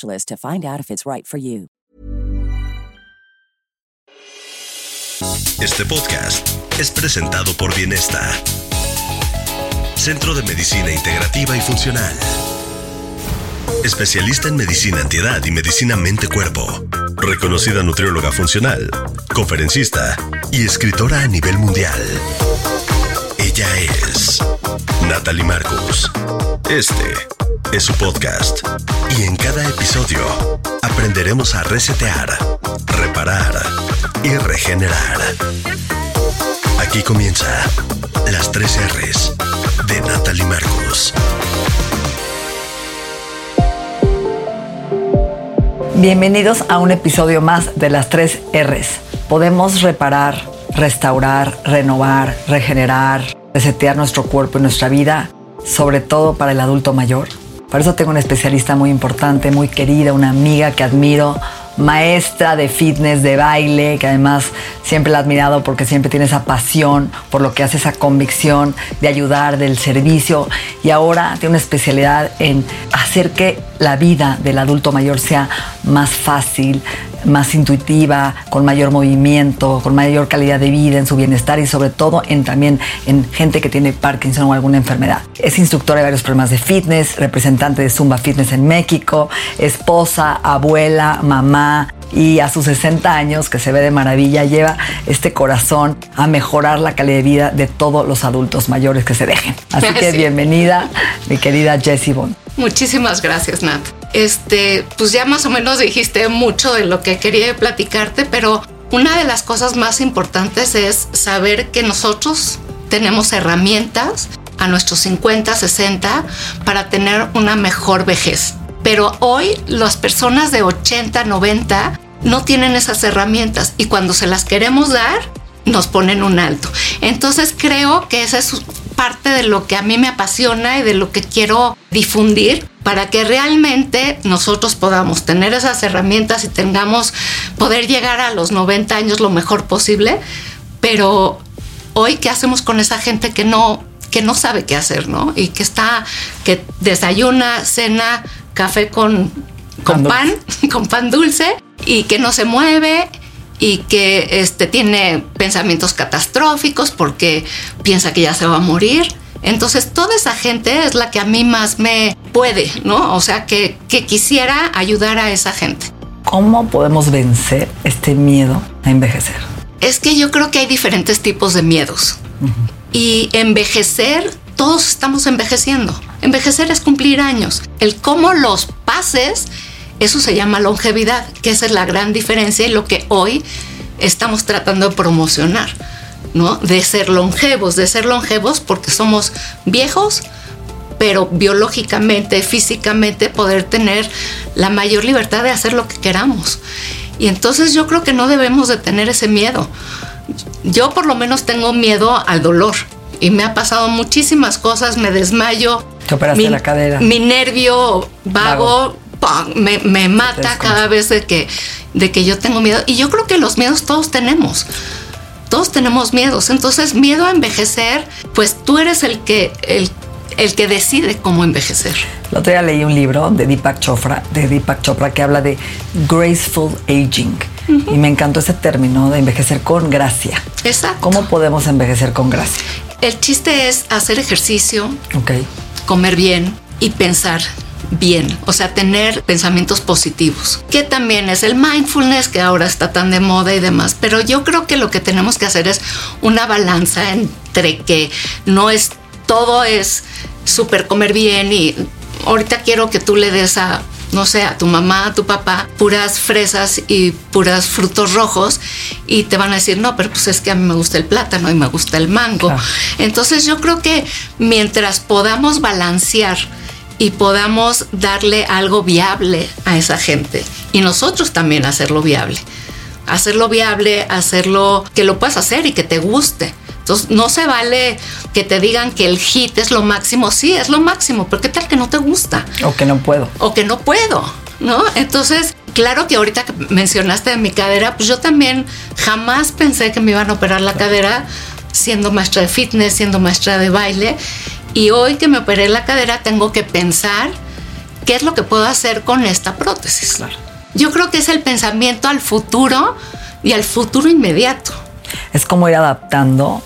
to find out if it's right. Este podcast es presentado por Bienesta, Centro de Medicina Integrativa y Funcional. Especialista en medicina antiedad y medicina mente-cuerpo. Reconocida nutrióloga funcional, conferencista y escritora a nivel mundial. Ella es Natalie Marcus. Este es su podcast y en cada episodio aprenderemos a resetear, reparar y regenerar. Aquí comienza las tres R's de Natalie Marcus. Bienvenidos a un episodio más de las tres R's. Podemos reparar, restaurar, renovar, regenerar, resetear nuestro cuerpo y nuestra vida, sobre todo para el adulto mayor. Por eso tengo una especialista muy importante, muy querida, una amiga que admiro, maestra de fitness, de baile, que además siempre la he admirado porque siempre tiene esa pasión por lo que hace, esa convicción de ayudar, del servicio. Y ahora tiene una especialidad en hacer que la vida del adulto mayor sea más fácil, más intuitiva, con mayor movimiento, con mayor calidad de vida, en su bienestar y sobre todo en también en gente que tiene Parkinson o alguna enfermedad. Es instructora de varios programas de fitness, representante de Zumba Fitness en México, esposa, abuela, mamá, y a sus 60 años, que se ve de maravilla, lleva este corazón a mejorar la calidad de vida de todos los adultos mayores que se dejen. Así que bienvenida, mi querida Jessie Bond. Muchísimas gracias, Nat. Este, pues ya más o menos dijiste mucho de lo que quería platicarte, pero una de las cosas más importantes es saber que nosotros tenemos herramientas a nuestros 50, 60 para tener una mejor vejez. Pero hoy las personas de 80, 90 no tienen esas herramientas y cuando se las queremos dar, nos ponen un alto. Entonces creo que esa es parte de lo que a mí me apasiona y de lo que quiero difundir para que realmente nosotros podamos tener esas herramientas y tengamos poder llegar a los 90 años lo mejor posible. Pero hoy, ¿qué hacemos con esa gente que no, que no sabe qué hacer, ¿no? Y que está, que desayuna, cena, café con, con pan, con pan dulce y que no se mueve y que este, tiene pensamientos catastróficos porque piensa que ya se va a morir. Entonces, toda esa gente es la que a mí más me puede, ¿no? O sea, que, que quisiera ayudar a esa gente. ¿Cómo podemos vencer este miedo a envejecer? Es que yo creo que hay diferentes tipos de miedos. Y envejecer, todos estamos envejeciendo. Envejecer es cumplir años. El cómo los pases, eso se llama longevidad, que esa es la gran diferencia y lo que hoy estamos tratando de promocionar, ¿no? De ser longevos, de ser longevos porque somos viejos, pero biológicamente, físicamente, poder tener la mayor libertad de hacer lo que queramos. Y entonces yo creo que no debemos de tener ese miedo. Yo por lo menos tengo miedo al dolor y me ha pasado muchísimas cosas, me desmayo. Te operaste mi, la cadera. Mi nervio vago, Me, me, mata cada vez de que, de que yo tengo miedo. Y yo creo que los miedos todos tenemos. Todos tenemos miedos. Entonces, miedo a envejecer, pues tú eres el que, el, el que decide cómo envejecer. El otro día leí un libro de Deepak Chopra, de Deepak Chopra que habla de graceful aging. Uh -huh. Y me encantó ese término de envejecer con gracia. Exacto. ¿Cómo podemos envejecer con gracia? El chiste es hacer ejercicio, okay. comer bien y pensar bien, o sea, tener pensamientos positivos, que también es el mindfulness que ahora está tan de moda y demás, pero yo creo que lo que tenemos que hacer es una balanza entre que no es todo es súper comer bien y ahorita quiero que tú le des a no sé, a tu mamá, a tu papá, puras fresas y puras frutos rojos y te van a decir, no, pero pues es que a mí me gusta el plátano y me gusta el mango. Entonces yo creo que mientras podamos balancear y podamos darle algo viable a esa gente y nosotros también hacerlo viable, hacerlo viable, hacerlo que lo puedas hacer y que te guste. Entonces, no se vale que te digan que el hit es lo máximo. Sí, es lo máximo, pero ¿qué tal que no te gusta? O que no puedo. O que no puedo, ¿no? Entonces, claro que ahorita que mencionaste de mi cadera, pues yo también jamás pensé que me iban a operar la cadera siendo maestra de fitness, siendo maestra de baile. Y hoy que me operé la cadera, tengo que pensar qué es lo que puedo hacer con esta prótesis. Yo creo que es el pensamiento al futuro y al futuro inmediato. Es como ir adaptando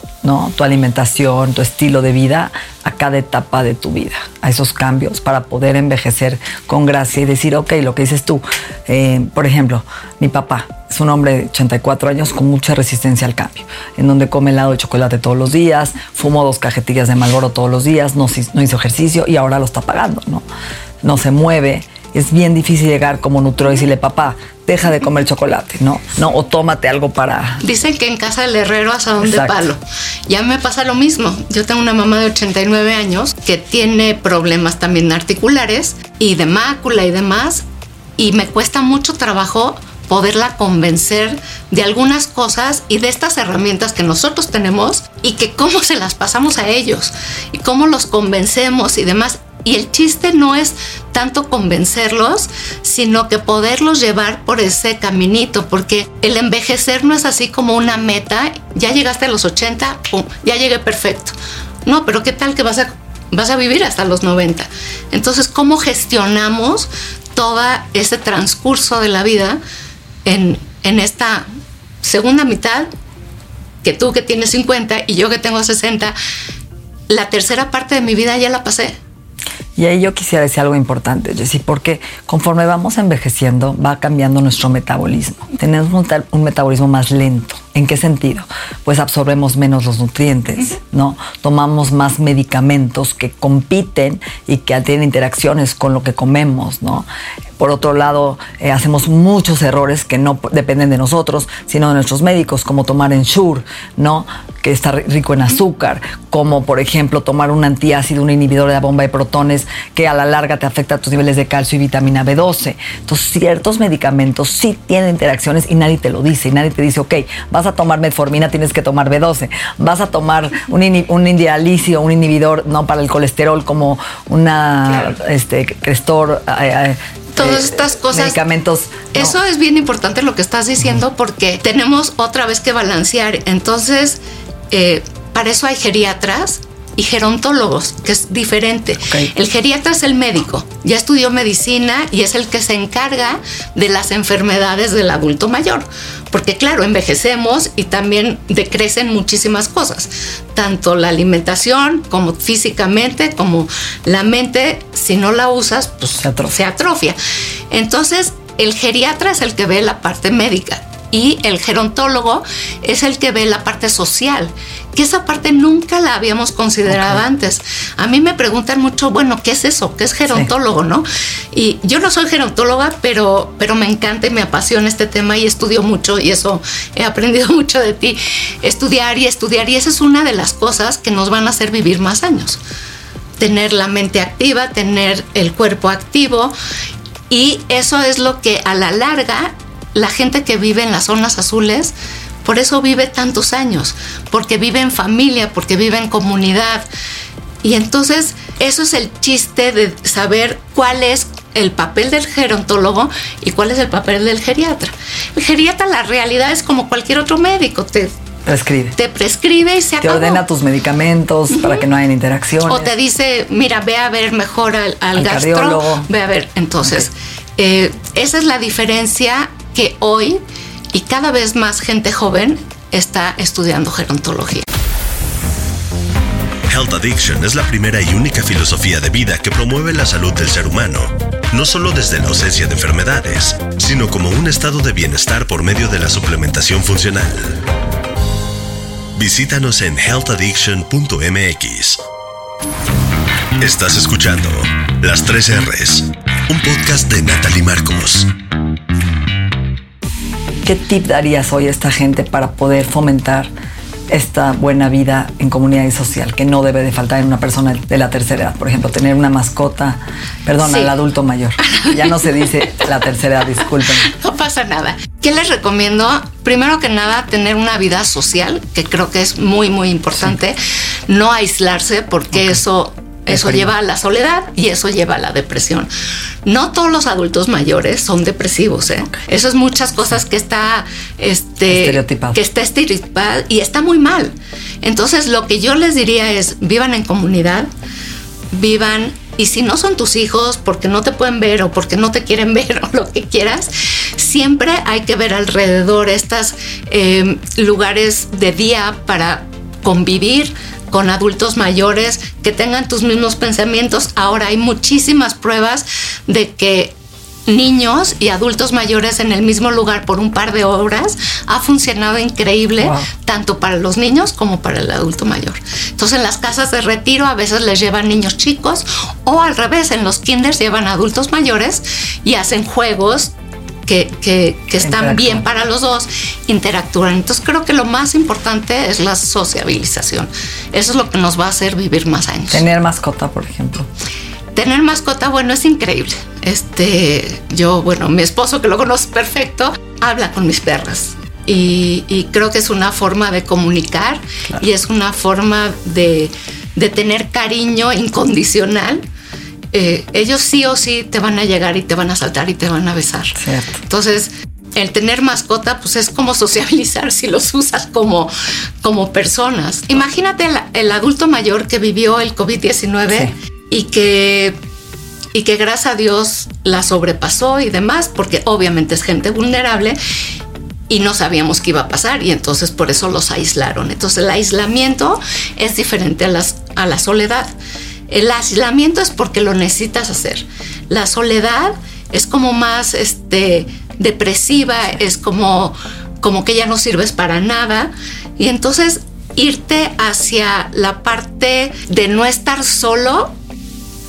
tu alimentación, tu estilo de vida a cada etapa de tu vida, a esos cambios para poder envejecer con gracia y decir, ok, lo que dices tú. Eh, por ejemplo, mi papá es un hombre de 84 años con mucha resistencia al cambio, en donde come helado de chocolate todos los días, fumó dos cajetillas de Malboro todos los días, no, no hizo ejercicio y ahora lo está pagando. No se mueve es bien difícil llegar como nutro y decirle, papá, deja de comer chocolate, ¿no? No, o tómate algo para... Dicen que en casa del herrero asadón de palo. Ya me pasa lo mismo. Yo tengo una mamá de 89 años que tiene problemas también articulares y de mácula y demás, y me cuesta mucho trabajo poderla convencer de algunas cosas y de estas herramientas que nosotros tenemos y que cómo se las pasamos a ellos y cómo los convencemos y demás. Y el chiste no es tanto convencerlos, sino que poderlos llevar por ese caminito, porque el envejecer no es así como una meta, ya llegaste a los 80, ya llegué perfecto. No, pero ¿qué tal que vas a, vas a vivir hasta los 90? Entonces, ¿cómo gestionamos todo ese transcurso de la vida en, en esta segunda mitad? Que tú que tienes 50 y yo que tengo 60, la tercera parte de mi vida ya la pasé y ahí yo quisiera decir algo importante, Jessy, porque conforme vamos envejeciendo, va cambiando nuestro metabolismo. Tenemos un, metabolismo más lento. ¿En qué sentido? Pues absorbemos menos los nutrientes, ¿no? Tomamos más medicamentos que compiten y que tienen interacciones con lo que comemos, ¿no? Por otro lado, eh, hacemos muchos errores que no dependen de nosotros, sino de nuestros médicos, como tomar Ensure, ¿no? Que está rico en azúcar, como por ejemplo tomar un antiácido, un inhibidor de la bomba de protones, que a la larga te afecta tus niveles de calcio y vitamina B12. Entonces, ciertos medicamentos sí tienen interacciones y nadie te lo dice, y nadie te dice, ok, vas a tomar metformina, tienes que tomar B12, vas a tomar un, un indialicio, un inhibidor, no para el colesterol, como una, este, Crestor, eh, eh, todas eh, estas cosas. Medicamentos. Eso es bien importante lo que estás diciendo porque tenemos otra vez que balancear. Entonces, eh, para eso hay geriatras y gerontólogos, que es diferente. El geriatra es el médico, ya estudió medicina y es el que se encarga de las enfermedades del adulto mayor. Porque claro, envejecemos y también decrecen muchísimas cosas, tanto la alimentación como físicamente, como la mente, si no la usas, pues se atrofia. Se atrofia. Entonces, el geriatra es el que ve la parte médica y el gerontólogo es el que ve la parte social, que esa parte nunca la habíamos considerado antes. A mí me preguntan mucho, bueno, ¿qué es eso? ¿Qué es gerontólogo, no? Y yo no soy gerontóloga, pero, pero me encanta y me apasiona este tema y estudio mucho y eso he aprendido mucho de ti. Estudiar y estudiar y esa es una de las cosas que nos van a hacer vivir más años. Tener la mente activa, tener el cuerpo activo y eso es lo que a la larga la gente que vive en las zonas azules, por eso vive tantos años, porque vive en familia, porque vive en comunidad. Y entonces eso es el chiste de saber cuál es el papel del gerontólogo y cuál es el papel del geriatra. El geriatra la realidad es como cualquier otro médico, te prescribe. Te prescribe y se Te ordena tus medicamentos para que no haya interacciones. O te dice, mira, ve a ver mejor al, al, gastro, ve a ver. Entonces, eh, esa es la diferencia que hoy y cada vez más gente joven está estudiando gerontología. Health Addiction es la primera y única filosofía de vida que promueve la salud del ser humano, no solo desde la ausencia de enfermedades, sino como un estado de bienestar por medio de la suplementación funcional. Visítanos en healthaddiction.mx. Estás escuchando Las 3 R's, un podcast de Natalie Marcos. ¿Qué tip darías hoy a esta gente para poder fomentar esta buena vida en comunidad y social que no debe de faltar en una persona de la tercera edad? Por ejemplo, tener una mascota, perdón, Sí. al adulto mayor. Ya no se dice la tercera edad, disculpen. No pasa nada. ¿Qué les recomiendo? Primero que nada, tener una vida social, que creo que es muy, muy importante. No aislarse, porque eso, eso lleva a la soledad y eso lleva a la depresión. No todos los adultos mayores son depresivos, ¿eh? Eso es muchas cosas que está, este, Estereotipado. que está estereotipado y está muy mal. Entonces, lo que yo les diría es, vivan en comunidad, vivan y si no son tus hijos porque no te pueden ver o porque no te quieren ver o lo que quieras, siempre hay que ver alrededor estos lugares de día para convivir con adultos mayores que tengan tus mismos pensamientos. Ahora hay muchísimas pruebas de que niños y adultos mayores en el mismo lugar por un par de horas ha funcionado increíble Wow. tanto para los niños como para el adulto mayor. Entonces en las casas de retiro a veces les llevan niños chicos o al revés, en los kinders llevan adultos mayores y hacen juegos que, que- que están bien para los dos, interactúan. Entonces creo que lo más importante es la sociabilización. Eso es lo que nos va a hacer vivir más años. Tener mascota, por ejemplo. Tener mascota, bueno, es increíble. Este, yo, bueno, mi esposo que lo conoce perfecto, habla con mis perras. Y, y creo que es una forma de comunicar y es una forma de, de tener cariño incondicional. Eh, ellos sí o sí te van a llegar y te van a saltar y te van a besar. Cierto. Entonces, el tener mascota, pues es como sociabilizar si los usas como, como personas. Imagínate el, el adulto mayor que vivió el COVID-19 y que y que gracias a Dios la sobrepasó y demás, porque obviamente es gente vulnerable y no sabíamos qué iba a pasar y entonces por eso los aislaron. Entonces el aislamiento es diferente a, las, a la soledad. El aislamiento es porque lo necesitas hacer. La soledad es como más este, depresiva, es como, como que ya no sirves para nada y entonces irte hacia la parte de no estar solo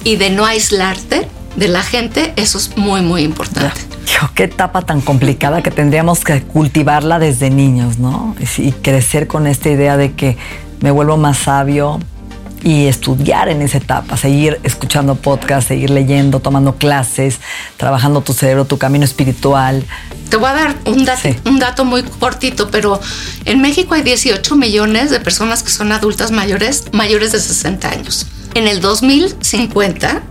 y de no aislarte de la gente, eso es muy, muy importante. Hijo, qué etapa tan complicada que tendríamos que cultivarla desde niños, ¿no? Y crecer con esta idea de que me vuelvo más sabio y estudiar en esa etapa, seguir escuchando podcasts, seguir leyendo, tomando clases, trabajando tu cerebro, tu camino espiritual. Te voy a dar un, dat- Sí. un dato muy cortito, pero en México hay 18 millones de personas que son adultas mayores, mayores de 60 años. En el 2050,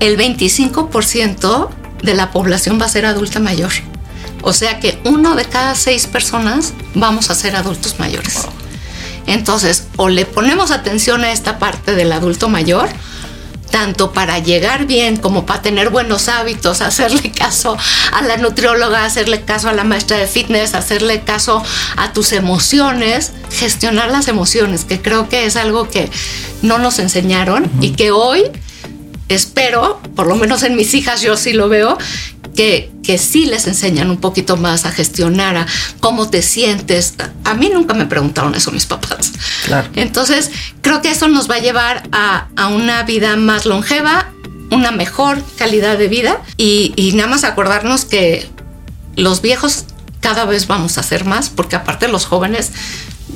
el 25% de la población va a ser adulta mayor. O sea que uno de cada seis personas vamos a ser adultos mayores. Entonces, o le ponemos atención a esta parte del adulto mayor, tanto para llegar bien como para tener buenos hábitos, hacerle caso a la nutrióloga, hacerle caso a la maestra de fitness, hacerle caso a tus emociones, gestionar las emociones, que creo que es algo que no nos enseñaron y que hoy espero, por lo menos en mis hijas yo sí lo veo, que, que sí les enseñan un poquito más a gestionar, a cómo te sientes. A mí nunca me preguntaron eso mis papás. Claro. Entonces, creo que eso nos va a llevar a, a una vida más longeva, una mejor calidad de vida y, y nada más acordarnos que los viejos cada vez vamos a ser más, porque aparte los jóvenes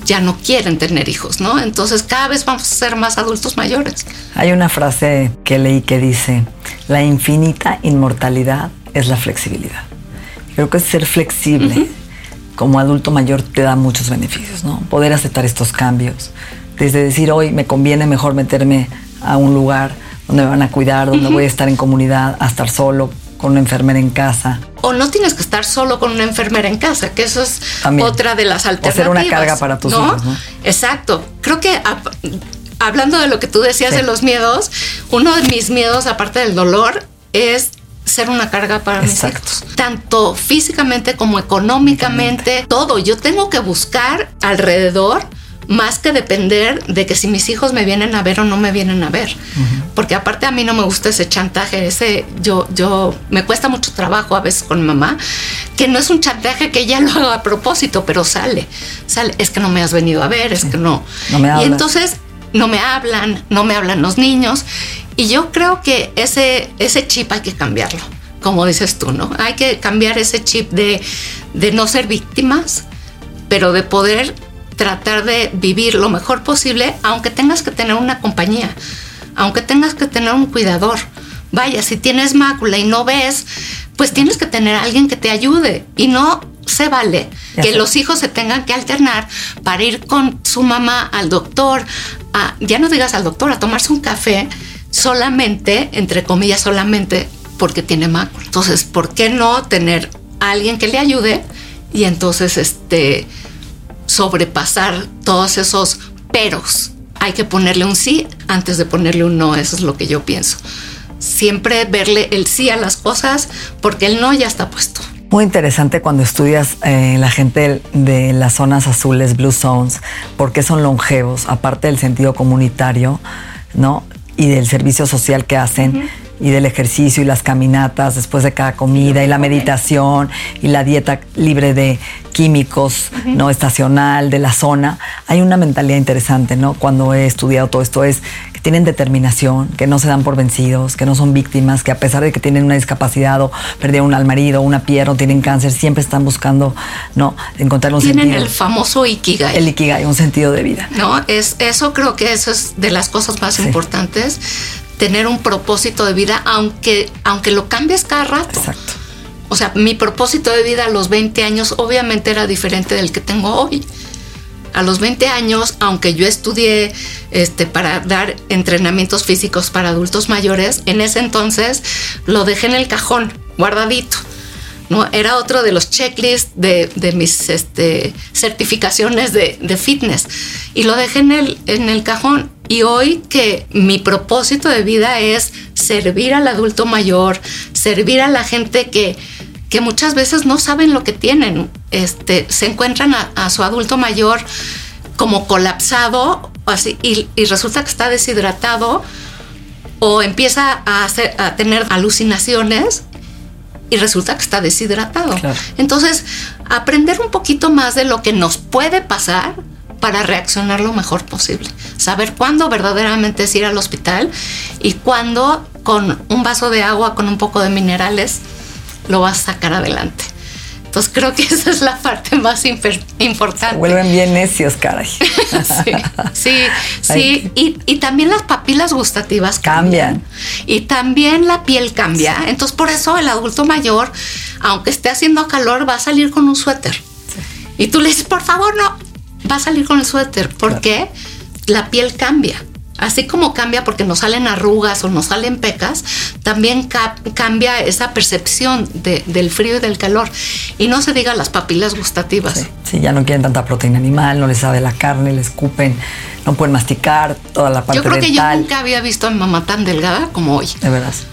ya no quieren tener hijos, ¿no? Entonces cada vez vamos a ser más adultos mayores. Hay una frase que leí que dice, la infinita inmortalidad es la flexibilidad. Creo que ser flexible como adulto mayor te da muchos beneficios, ¿no? Poder aceptar estos cambios. Desde decir, hoy me conviene mejor meterme a un lugar donde me van a cuidar, donde voy a estar en comunidad, a estar solo con una enfermera en casa. O no tienes que estar solo con una enfermera en casa, que eso es También. otra de las O ser alternativas. una carga para tus hijos, ¿no? Exacto. Creo que hablando de lo que tú decías Sí. de los miedos, uno de mis miedos, aparte del dolor, es ser una carga para Exacto. mis hijos. Tanto físicamente como económicamente, todo. Yo tengo que buscar alrededor más que depender de que si mis hijos me vienen a ver o no me vienen a ver. Porque aparte a mí no me gusta ese chantaje, ese yo yo me cuesta mucho trabajo a veces con mamá, que no es un chantaje que ella lo haga a propósito, pero sale. Sale, es que no me has venido a ver, es que no. no y entonces no me hablan, no me hablan los niños y yo creo que ese ese chip hay que cambiarlo. Como dices tú, ¿no? Hay que cambiar ese chip de, de no ser víctimas, pero de poder tratar de vivir lo mejor posible, aunque tengas que tener una compañía, aunque tengas que tener un cuidador. Vaya, si tienes mácula y no ves, pues tienes que tener alguien que te ayude y no se vale que los hijos se tengan que alternar para ir con su mamá al doctor, a, ya no digas al doctor, a tomarse un café solamente, entre comillas, solamente porque tiene mácula. Entonces, ¿por qué no tener a alguien que le ayude? Y entonces, este, sobrepasar todos esos peros. Hay que ponerle un sí antes de ponerle un no, eso es lo que yo pienso. Siempre verle el sí a las cosas porque el no ya está puesto. Muy interesante cuando estudias eh, la gente de las zonas azules, blue zones, porque son longevos, aparte del sentido comunitario, ¿no? Y del servicio social que hacen y del ejercicio y las caminatas después de cada comida y la meditación y la dieta libre de químicos, no estacional de la zona. Hay una mentalidad interesante, ¿no? Cuando he estudiado todo esto es tienen determinación, que no se dan por vencidos, que no son víctimas, que a pesar de que tienen una discapacidad o perdieron al marido, una pierna, o tienen cáncer, siempre están buscando, ¿no? Encontrar un tienen sentido. el famoso ikigai. El ikigai, un sentido de vida. No, es eso creo que eso es de las cosas más importantes tener un propósito de vida, aunque, aunque lo cambies cada rato. Exacto. O sea, mi propósito de vida a los 20 años obviamente era diferente del que tengo hoy. A los 20 años, aunque yo estudié este, para dar entrenamientos físicos para adultos mayores, en ese entonces lo dejé en el cajón, guardadito. ¿no? Era otro de los checklists de, mis este, certificaciones de, fitness. Y lo dejé en el cajón. Y hoy que mi propósito de vida es servir al adulto mayor, servir a la gente que, que muchas veces no saben lo que tienen. Este, se encuentran a, su adulto mayor como colapsado así, y, y, resulta que está deshidratado o empieza a, hacer, a tener alucinaciones y resulta que está deshidratado. Claro. Entonces, aprender un poquito más de lo que nos puede pasar para reaccionar lo mejor posible. Saber cuándo verdaderamente es ir al hospital y cuándo con un vaso de agua, con un poco de minerales, lo vas a sacar adelante. Entonces creo que esa es la parte más importante. Se vuelven bien necios, caray. sí, sí, sí. Y, y, también las papilas gustativas cambian. cambian. Y también la piel cambia. Sí. Entonces por eso el adulto mayor, aunque esté haciendo calor, va a salir con un suéter. Sí. Y tú le dices, por favor, no, va a salir con el suéter. porque claro. La piel cambia. Así como cambia porque nos salen arrugas o nos salen pecas, también ca cambia esa percepción de, del frío y del calor. Y no se diga las papilas gustativas. Sí, sí, ya no quieren tanta proteína animal, no les sabe la carne, les escupen, no pueden masticar toda la parte Yo creo dental. que yo nunca había visto a mi mamá tan delgada como hoy. De veras.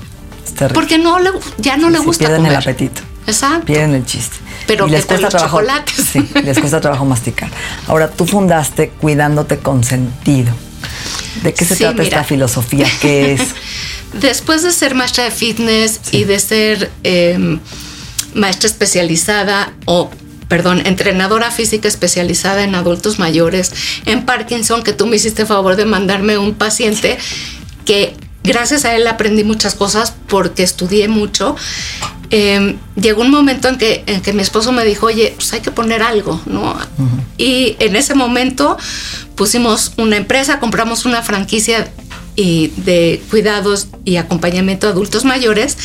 Porque no le, ya no sí, le gusta pierden comer. el apetito. Exacto. Pierden el chiste. Pero y les cuesta trabajo. chocolates. Sí, les cuesta trabajo masticar. Ahora, tú fundaste Cuidándote con Sentido. ¿De qué se Sí, trata mira. esta filosofía? ¿Qué es? Después de ser maestra de fitness y de ser eh, maestra especializada o, perdón, entrenadora física especializada en adultos mayores, en Parkinson, que tú me hiciste favor de mandarme un paciente que gracias a él aprendí muchas cosas porque estudié mucho. Eh, llegó un momento en que, en que mi esposo me dijo, oye, pues hay que poner algo, ¿no? Y en ese momento pusimos una empresa, compramos una franquicia de cuidados y acompañamiento a adultos mayores,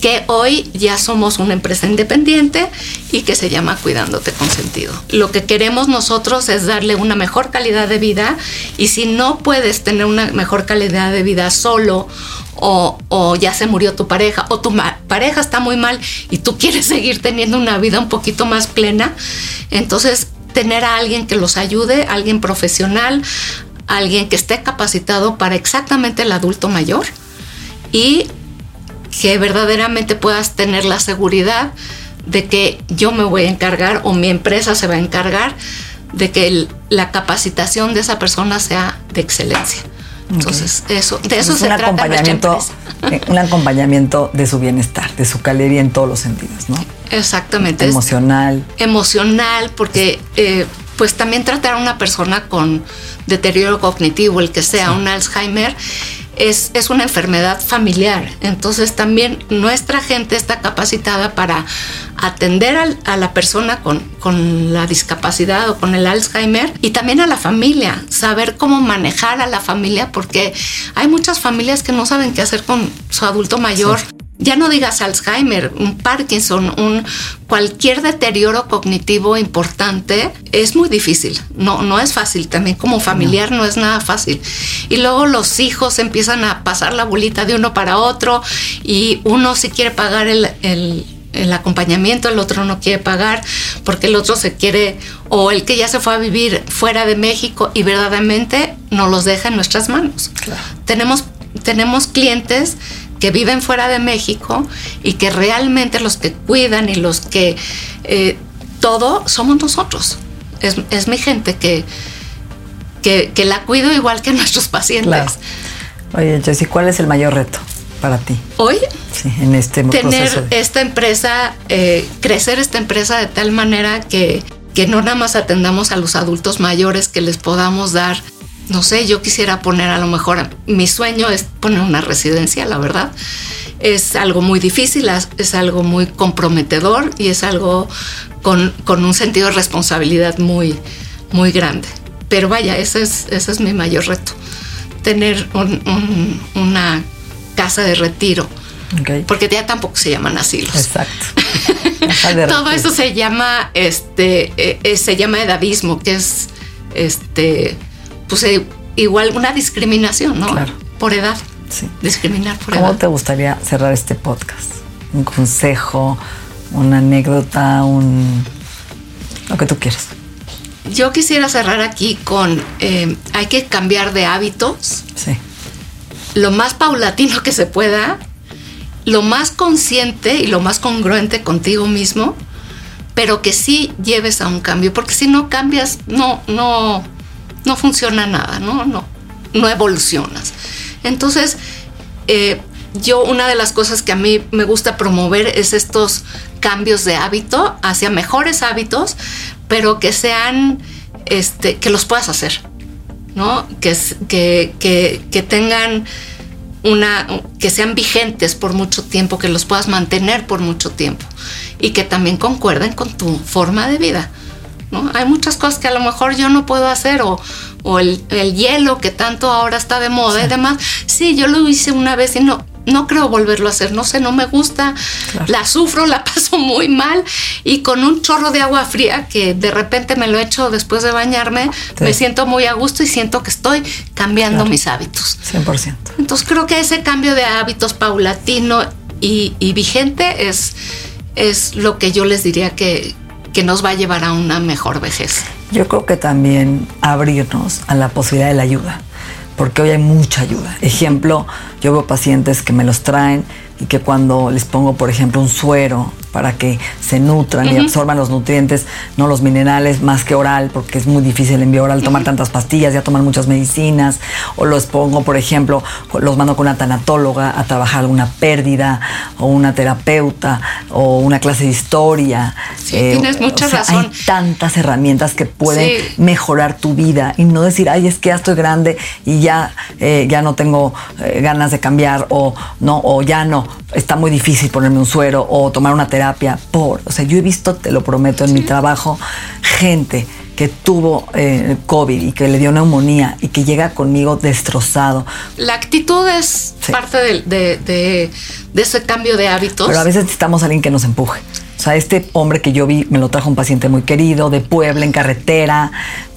que hoy ya somos una empresa independiente y que se llama Cuidándote con Sentido. Lo que queremos nosotros es darle una mejor calidad de vida y si no puedes tener una mejor calidad de vida solo o, o ya se murió tu pareja o tu pareja está muy mal y tú quieres seguir teniendo una vida un poquito más plena, entonces tener a alguien que los ayude, alguien profesional, alguien que esté capacitado para exactamente el adulto mayor y que verdaderamente puedas tener la seguridad de que yo me voy a encargar o mi empresa se va a encargar de que la capacitación de esa persona sea de excelencia. Entonces, eso, de eso se un trata acompañamiento, eh, un acompañamiento de su bienestar, de su calería en todos los sentidos, ¿no? Exactamente. Emocional. emocional, porque eh, pues también tratar a una persona con deterioro cognitivo, el que sea un Alzheimer, es, es, una enfermedad familiar. Entonces también nuestra gente está capacitada para atender a, la persona con, con, la discapacidad o con el Alzheimer y también a la familia, saber cómo manejar a la familia, porque hay muchas familias que no saben qué hacer con su adulto mayor ya no digas Alzheimer, un Parkinson, un cualquier deterioro cognitivo importante, es muy difícil. No, no es fácil. También como familiar no. es nada fácil. Y luego los hijos empiezan a pasar la bolita de uno para otro y uno si quiere pagar el, el acompañamiento, el otro no quiere pagar porque el otro se quiere, o el que ya se fue a vivir fuera de México y verdaderamente no los deja en nuestras manos. Tenemos, tenemos clientes que viven fuera de México y que realmente los que cuidan y los que eh, todo somos nosotros. Es, mi gente que, que, la cuido igual que nuestros pacientes. Oye, Jessy, ¿cuál es el mayor reto para ti? Hoy, sí, en este tener esta empresa, eh, crecer esta empresa de tal manera que, que no nada más atendamos a los adultos mayores, que les podamos dar no sé, yo quisiera poner a lo mejor, mi sueño es poner una residencia, la verdad. Es algo muy difícil, es algo muy comprometedor y es algo con, un sentido de responsabilidad muy, muy grande. Pero vaya, ese es, ese es mi mayor reto, tener una casa de retiro. Porque ya tampoco se llaman asilos. Exacto. Todo eso se llama, este, eh, eh, se llama edadismo, que es, este, pues eh, igual una discriminación, ¿no? Claro. Por edad. Sí. Discriminar por edad. ¿Cómo te gustaría cerrar este podcast? Un consejo, una anécdota, un lo que tú quieras. Yo quisiera cerrar aquí con eh, hay que cambiar de hábitos. Sí. Lo más paulatino que se pueda, lo más consciente y lo más congruente contigo mismo, pero que sí lleves a un cambio, porque si no cambias, no, no, no funciona nada, ¿no? No, no evolucionas. Entonces, eh, yo una de las cosas que a mí me gusta promover es estos cambios de hábito hacia mejores hábitos, pero que sean, este, que los puedas hacer, ¿no? Que, que, que tengan una, que sean vigentes por mucho tiempo, que los puedas mantener por mucho tiempo y que también concuerden con tu forma de vida. Hay muchas cosas que a lo mejor yo no puedo hacer o, el, hielo que tanto ahora está de moda y demás. Sí, yo lo hice una vez y no, no creo volverlo a hacer, no sé, no me gusta, la sufro, la paso muy mal y con un chorro de agua fría que de repente me lo echo después de bañarme, me siento muy a gusto y siento que estoy cambiando mis hábitos. 100%. Entonces creo que ese cambio de hábitos paulatino y, y vigente es, es lo que yo les diría que, que nos va a llevar a una mejor vejez. Yo creo que también abrirnos a la posibilidad de la ayuda, porque hoy hay mucha ayuda. Ejemplo, yo veo pacientes que me los traen y que cuando les pongo, por ejemplo, un suero para que se nutran y absorban los nutrientes, no los minerales, más que oral, porque es muy difícil en vía oral tomar tantas pastillas, ya toman muchas medicinas, o los pongo, por ejemplo, los mando con una tanatóloga a trabajar alguna pérdida, o una terapeuta, o una clase de historia. Sí, eh, tienes mucha razón. Hay tantas herramientas que pueden mejorar tu vida y no decir, ay, es que ya estoy grande y ya, eh, ya no tengo eh, ganas de cambiar, o no, o ya no, está muy difícil ponerme un suero, o tomar una terapia por, o sea, yo he visto, te lo prometo, en mi trabajo, gente que tuvo eh, COVID y que le dio neumonía y que llega conmigo destrozado. La actitud es parte de, de, ese cambio de hábitos. Pero a veces necesitamos a alguien que nos empuje. O sea, este hombre que yo vi me lo trajo un paciente muy querido de Puebla en carretera,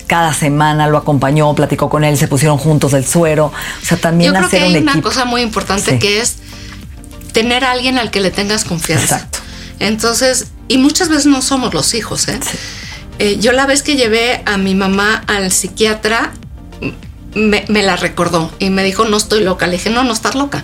cada semana lo acompañó, platicó con él, se pusieron juntos del suero. O sea, también Yo creo hacer que hay una cosa muy importante que es tener a alguien al que le tengas confianza. Exacto. Entonces, y muchas veces no somos los hijos, ¿eh? ¿eh? yo la vez que llevé a mi mamá al psiquiatra, me, la recordó y me dijo, no estoy loca. Le dije, no, no estás loca.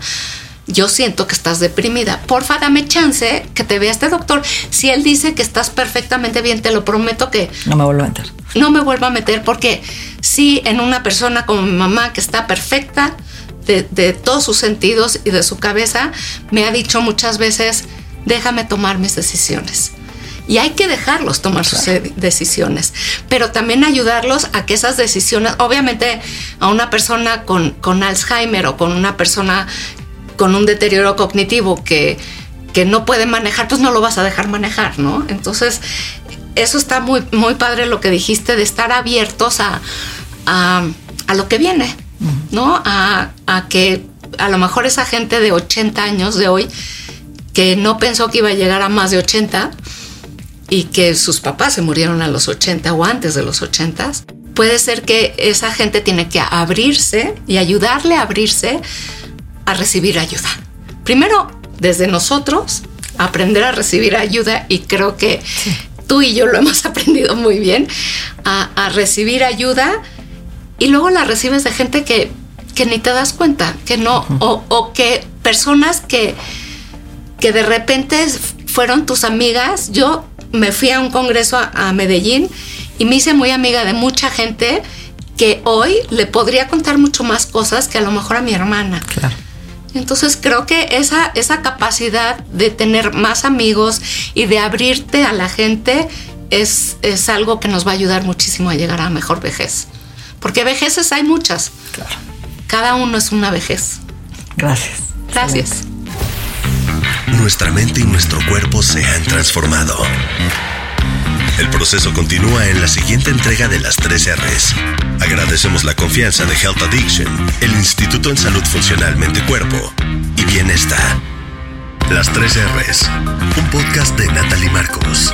yo siento que estás deprimida. Porfa, dame chance que te vea este doctor. Si él dice que estás perfectamente bien, te lo prometo que... No me vuelvo a meter. No me vuelvo a meter porque sí, en una persona como mi mamá que está perfecta de, de todos sus sentidos y de su cabeza, me ha dicho muchas veces, déjame tomar mis decisiones. Y hay que dejarlos tomar sus decisiones, pero también ayudarlos a que esas decisiones, obviamente a una persona con, con Alzheimer o con una persona con un deterioro cognitivo que, que no puede manejar, pues no lo vas a dejar manejar, ¿no? Entonces, eso está muy, muy padre lo que dijiste de estar abiertos a, a, a lo que viene, ¿no? A, a, que a lo mejor esa gente de 80 años de hoy que no pensó que iba a llegar a más de 80 y que sus papás se murieron a los 80 o antes de los 80, puede ser que esa gente tiene que abrirse y ayudarle a abrirse a recibir ayuda. Primero, desde nosotros, aprender a recibir ayuda y creo que tú y yo lo hemos aprendido muy bien, a, a recibir ayuda y luego la recibes de gente que, que ni te das cuenta, que no, o, o que personas que, que de repente fueron tus amigas. Yo me fui a un congreso a, a, Medellín y me hice muy amiga de mucha gente que hoy le podría contar mucho más cosas que a lo mejor a mi hermana. Claro. Entonces creo que esa, esa capacidad de tener más amigos y de abrirte a la gente es, es algo que nos va a ayudar muchísimo a llegar a mejor vejez. Porque vejeces hay muchas. Claro. Cada uno es una vejez. Gracias. Gracias. Excelente. Nuestra mente y nuestro cuerpo se han transformado. El proceso continúa en la siguiente entrega de las 3 R's. Agradecemos la confianza de Health Addiction, el Instituto en Salud Funcional Mente Cuerpo y Bienestar. Las 3 R's, un podcast de Natalie Marcos.